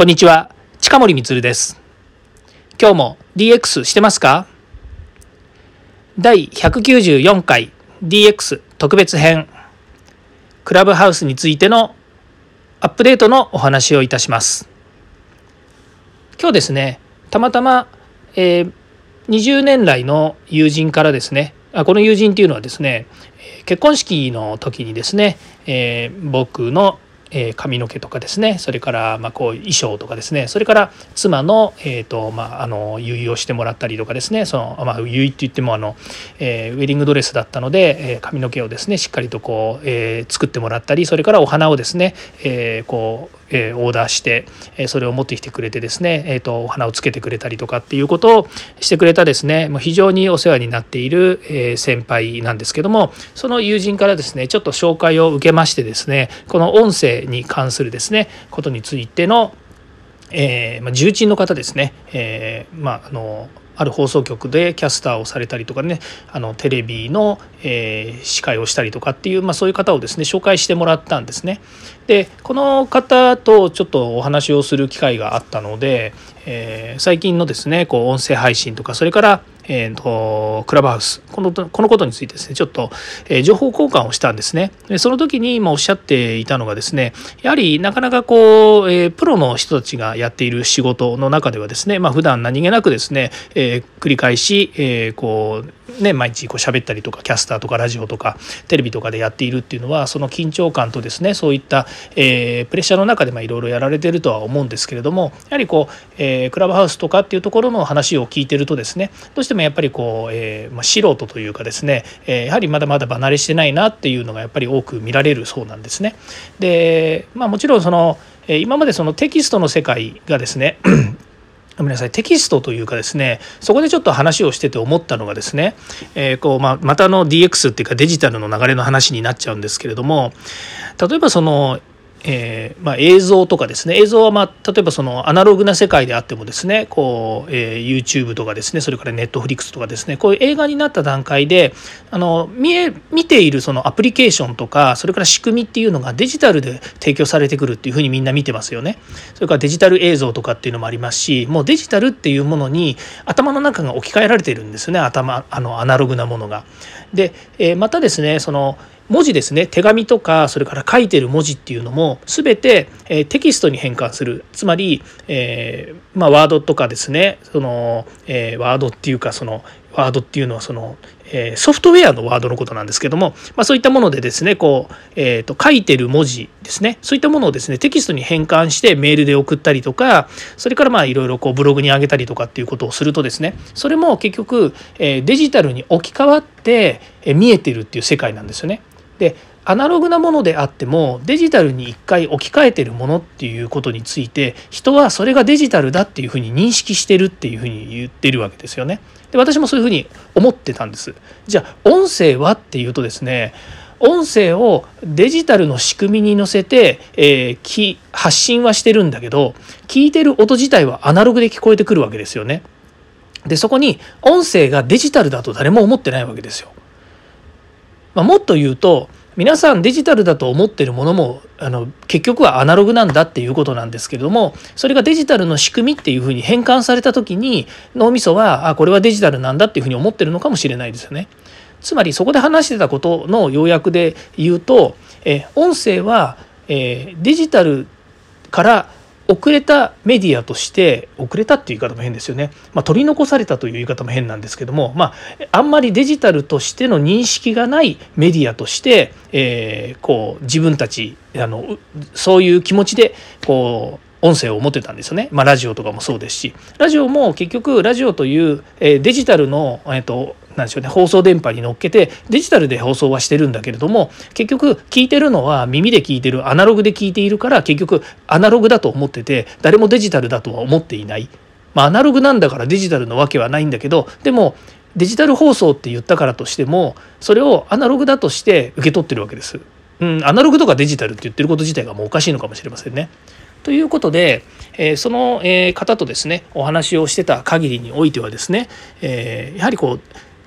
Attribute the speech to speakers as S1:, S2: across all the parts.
S1: こんにちは、近森光です。今日も DX してますか？第194回 DX 特別編クラブハウスについてのアップデートのお話をいたします。今日ですね、たまたま、えー、20年来の友人からですね、あこの友人っていうのはですね結婚式の時にですね、えー、僕のえー、髪の毛とかですね。それからまこう衣装とかですね。それから妻の,、えーとまあ、の結衣をしてもらったりとかですね。その、まあ、結衣って言ってもあの、えー、ウェディングドレスだったので、えー、髪の毛をですねしっかりとこう、え、作ってもらったりそれからお花をですね、え、こうえオーダーして、えそれを持ってきてくれてですね、えーと、お花をつけてくれたりとかっていうことをしてくれたですねもう非常にお世話になっている、え先輩なんですけどもその友人からですねちょっと紹介を受けましてですねこの音声に関するですねことについてのえーまあ、重鎮の方ですね、えーまあ、あのある放送局でキャスターをされたりとかねあのテレビの、えー、司会をしたりとかっていう、まあ、そういう方をですね紹介してもらったんですね。でこの方とちょっとお話をする機会があったので、えー、最近のですねこう音声配信とかそれからえーと、クラブハウスこのこのことについてですねちょっと、え、情報交換をしたんですね。でその時に今おっしゃっていたのがですねやはりなかなかこう、え、プロの人たちがやっている仕事の中ではですねまあ普段何気なくですね、え、繰り返し、え、こうね、毎日こう喋ったりとかキャスターとかラジオとかテレビとかでやっているっていうのはその緊張感とですねそういった、え、プレッシャーの中でいろいろやられてるとは思うんですけれどもやはりこう、え、クラブハウスとかっていうところの話を聞いてるとですねどうしてもやっぱりこう、えーまあ、素人というかですね、えー、やはりまだまだ離れしてないなっていうのがやっぱり多く見られるそうなんですね。でまあもちろんそのえ今までそのテキストの世界がですね ごめんなさいテキストというかですねそこでちょっと話をしてて思ったのがですね、えー、こうまあ、またの DX っていうかデジタルの流れの話になっちゃうんですけれども例えばそのえーまあ、映像とかですね映像は、まあ、例えばそのアナログな世界であってもですねこう、えー、YouTube とかですねそれから Netflix とかですねこういう映画になった段階であの見え見ているそのアプリケーションとかそれから仕組みっていうのがデジタルで提供されてくるっていうふうにみんな見てますよね。それからデジタル映像とかっていうのもありますしもうデジタルっていうものに頭の中が置き換えられてるんですよね頭あのアナログなものが。で、えー、またですねその文字ですね。手紙とかそれから書いてる文字っていうのも全て、えテキストに変換する。つまり、えー、まあ、ワードとかですね。その、えー、ワードっていうかそのワードっていうのはその、えソフトウェアのワードのことなんですけども、まあ、そういったものでですねこう、えーと、書いてる文字ですね。そういったものをですねテキストに変換してメールで送ったりとかそれからまあいろいろこうブログに上げたりとかっていうことをするとですねそれも結局、えデジタルに置き換わって、え見えてるっていう世界なんですよね。でアナログなものであってもデジタルに一回置き換えてるものっていうことについて人はそれがデジタルだっていうふうに認識してるっていうふうに言ってるわけですよね。で私もそういうふうに思ってたんです。じゃあ音声はっていうとですね音声をデジタルの仕組みに乗せて、えー、発信はしてるんだけど聞いてる音自体はアナログで聞こえてくるわけですよね。でそこに音声がデジタルだと誰も思ってないわけですよ。まあ、もっと言うと皆さんデジタルだと思ってるものもあの結局はアナログなんだっていうことなんですけれどもそれがデジタルの仕組みっていうふうに変換された時に脳みそはあこれはデジタルなんだっていうふうに思ってるのかもしれないですよね。つまりそこで話してたことの要約で言うとえ音声は、えデジタルから遅れたメディアとして遅れたっていう言い方も変ですよね、まあ、取り残されたという言い方も変なんですけども、まあ、あんまりデジタルとしての認識がないメディアとして、えー、こう自分たちあのそういう気持ちでこう音声を持ってたんですよね、まあ、ラジオとかもそうですし。ラジオも結局ラジオという、えデジタルの、えーと、なんでしょうね放送電波に乗っけてデジタルで放送はしてるんだけれども結局聞いてるのは耳で聞いてるアナログで聞いているから結局アナログだと思ってて誰もデジタルだとは思っていない。まあ、アナログなんだからデジタルのわけはないんだけどでもデジタル放送って言ったからとしてもそれをアナログだとして受け取ってるわけです。うん、アナログとかデジタルって言ってること自体がもうおかしいのかもしれませんね。ということで、えー、その、え方とですねお話をしてた限りにおいてはですね、えー、やはりこう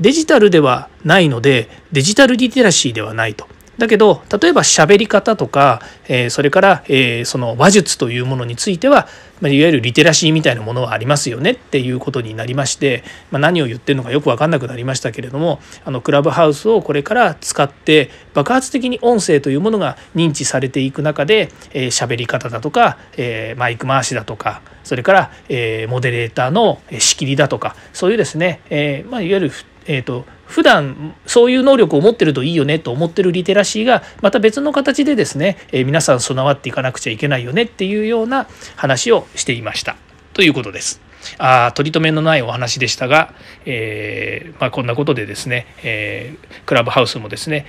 S1: デジタルではないのでデジタルリテラシーではないと。だけど例えば喋り方とか、えー、それから、えー、その話術というものについては、まあ、いわゆるリテラシーみたいなものはありますよねっていうことになりまして、まあ、何を言ってるのかよく分かんなくなりましたけれどもあのクラブハウスをこれから使って爆発的に音声というものが認知されていく中で喋、えー、り方だとか、えー、マイク回しだとかそれから、えー、モデレーターの仕切りだとかそういうですね、えーまあ、いわゆるえーと、普段そういう能力を持ってるといいよねと思ってるリテラシーがまた別の形でですね、えー、皆さん備わっていかなくちゃいけないよねっていうような話をしていましたということです。あ取り留めのないお話でしたが、えーまあ、こんなことでですね、えー、クラブハウスもですね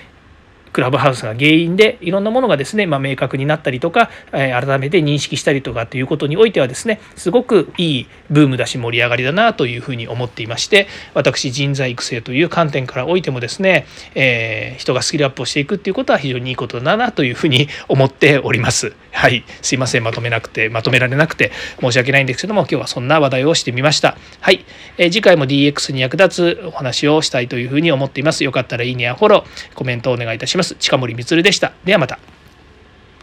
S1: クラブハウスが原因でいろんなものがですね、まあ、明確になったりとか、えー、改めて認識したりとかということにおいてはですねすごくいいブームだし盛り上がりだなというふうに思っていまして私人材育成という観点からおいてもですね、えー、人がスキルアップをしていくっていうことは非常にいいことだなというふうに思っております。はいすいませんまとめなくてまとめられなくて申し訳ないんですけども今日はそんな話題をしてみました。はい、えー、次回も DX に役立つお話をしたいというふうに思っています。よかったらいいねやフォローコメントをお願いいたします。近森光でした。ではまた。